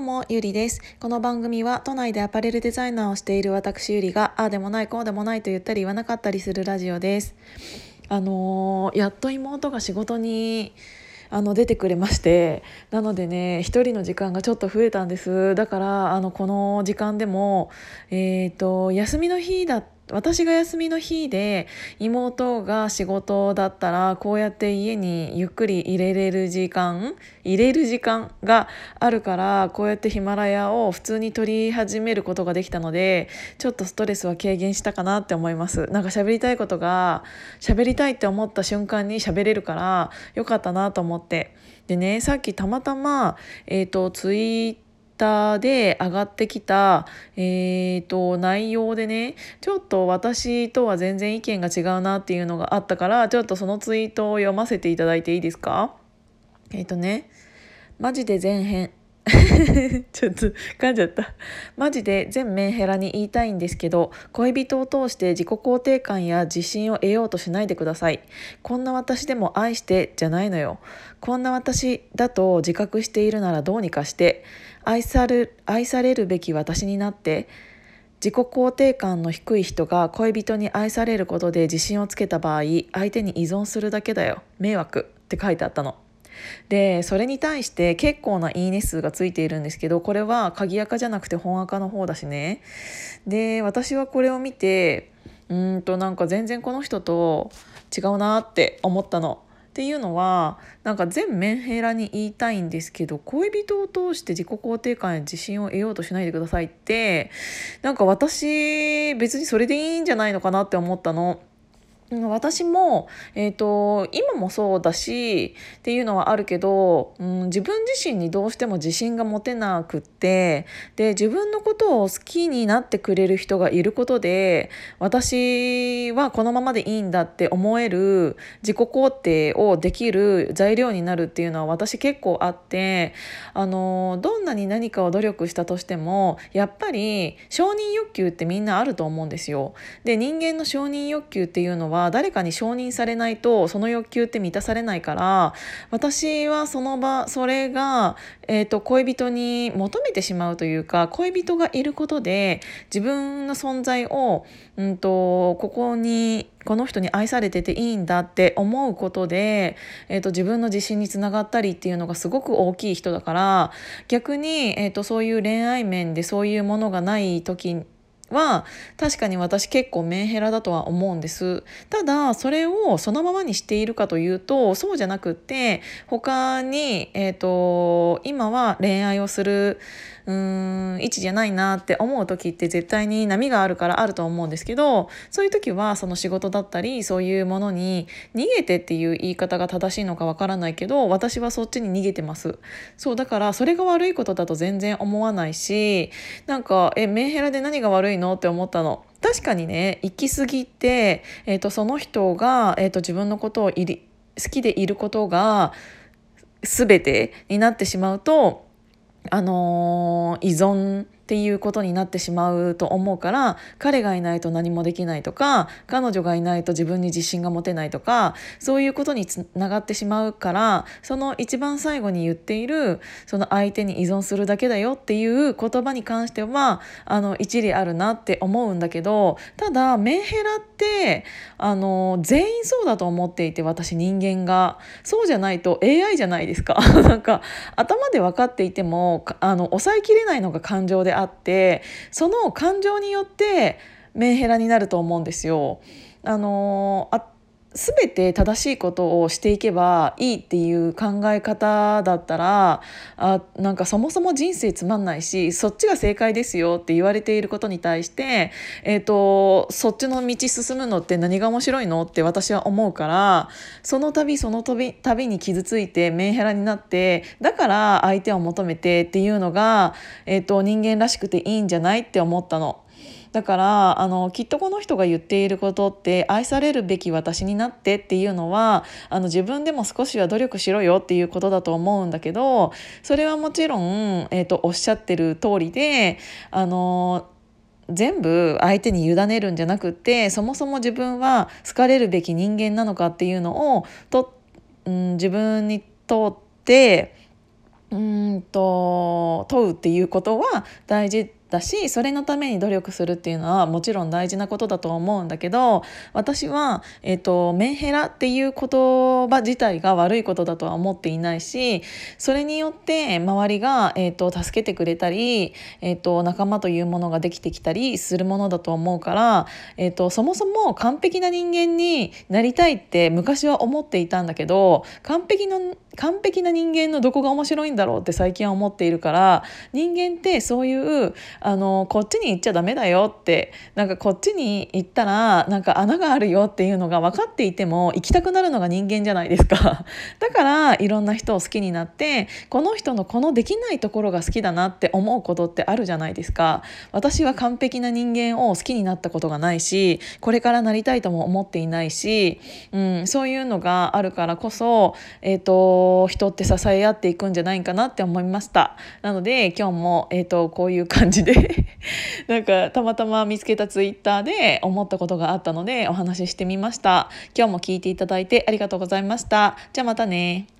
うも、ゆりです。この番組は都内でアパレルデザイナーをしている私ゆりが、ああでもない、こうでもないと言ったり言わなかったりするラジオです。あのー、やっと妹が仕事にあの出てくれましてなのでね一人の時間がちょっと増えたんですだからあのこの時間でも、えーと休みの日だった私が休みの日で妹が仕事だったらこうやって家にゆっくり入れれる時間入れる時間があるからこうやってヒマラヤを普通に撮り始めることができたのでちょっとストレスは軽減したかなって思います。なんか喋りたいことが喋りたいって思った瞬間に喋れるからよかったなと思って。でねさっきたまたまえっ、ー、とツイッターで上がってきた、えーと、内容でねちょっと私とは全然意見が違うなっていうのがあったからちょっとそのツイートを読ませていただいていいですか？えっ、ー、とねマジで前編。ちょっと噛んじゃった。マジで全メンヘラに言いたいんですけど恋人を通して自己肯定感や自信を得ようとしないでください。こんな私でも愛してじゃないのよ。こんな私だと自覚しているならどうにかして愛され愛されるべき私になって自己肯定感の低い人が恋人に愛されることで自信をつけた場合相手に依存するだけだよ。迷惑って書いてあったの。でそれに対して結構ないいね数がついているんですけどこれは鍵垢じゃなくて本垢の方だしねで私はこれを見てうんとなんか全然この人と違うなって思ったの。っていうのはなんか全メンヘラに言いたいんですけど恋人を通して自己肯定感や自信を得ようとしないでくださいってなんか私別にそれでいいんじゃないのかなって思ったの。私も、えーと、今もそうだしっていうのはあるけど、うん、自分自身にどうしても自信が持てなくってで自分のことを好きになってくれる人がいることで私はこのままでいいんだって思える自己肯定をできる材料になるっていうのは私結構あってあのどんなに何かを努力したとしてもやっぱり承認欲求ってみんなあると思うんですよ。で人間の承認欲求っていうのはは誰かに承認されないとその欲求って満たされないから私はその場それが、えーと、恋人に求めてしまうというか恋人がいることで自分の存在を、うんと、ここにこの人に愛されてていいんだって思うことで、えーと、自分の自信につながったりっていうのがすごく大きい人だから逆に、えーとそういう恋愛面でそういうものがない時には確かに私結構メンヘラだとは思うんです。ただそれをそのままにしているかというとそうじゃなくって他に、えーと、今は恋愛をするうーん位置じゃないなって思う時って絶対に波があるからあると思うんですけどそういう時はその仕事だったりそういうものに逃げてっていう言い方が正しいのかわからないけど私はそっちに逃げてますそうだからそれが悪いことだと全然思わないしなんかえメンヘラで何が悪いのって思ったの。確かにね行き過ぎて、えーと、その人が、えーと、自分のことを好きでいることが全てになってしまうとあのー、依存っていうことになってしまうと思うから彼がいないと何もできないとか彼女がいないと自分に自信が持てないとかそういうことにつながってしまうからその一番最後に言っているその相手に依存するだけだよっていう言葉に関してはあの一理あるなって思うんだけどただメンヘラってあの全員そうだと思っていて私人間が。そうじゃないと AI じゃないですか。なんか頭で分かっていてもあの抑えきれないのが感情であってその感情によってメンヘラになると思うんですよ。あのあ全て正しいことをしていけばいいっていう考え方だったらあなんかそもそも人生つまんないしそっちが正解ですよって言われていることに対して、えーと、そっちの道進むのって何が面白いのって私は思うからその度その度度に傷ついてメンヘラになってだから相手を求めてっていうのが、えーと人間らしくていいんじゃないって思ったの。だからあのきっとこの人が言っていることって愛されるべき私になってっていうのはあの自分でも少しは努力しろよっていうことだと思うんだけどそれはもちろん、えーと、おっしゃってる通りであの全部相手に委ねるんじゃなくてそもそも自分は好かれるべき人間なのかっていうのをと、うん、自分にとってうんと問うっていうことは大事だしそれのために努力するっていうのはもちろん大事なことだと思うんだけど私は、えーと、メンヘラっていう言葉自体が悪いことだとは思っていないしそれによって周りが、えーと、助けてくれたり、えーと、仲間というものができてきたりするものだと思うから、えー、とそもそも完璧な人間になりたいって昔は思っていたんだけど完璧の完璧な人間のどこが面白いんだろうって最近は思っているから人間ってそういうあのこっちに行っちゃダメだよってなんかこっちに行ったらなんか穴があるよっていうのが分かっていても行きたくなるのが人間じゃないですか。だからいろんな人を好きになってこの人のこのできないところが好きだなって思うことってあるじゃないですか。私は完璧な人間を好きになったことがないしこれからなりたいとも思っていないし、うん、そういうのがあるからこそえっ、ー、と人って支え合っていくんじゃないかなって思いました。なので今日も、えーと、こういう感じで なんかたまたま見つけたツイッターで思ったことがあったのでお話ししてみました。今日も聞いていただいてありがとうございました。じゃあまたね。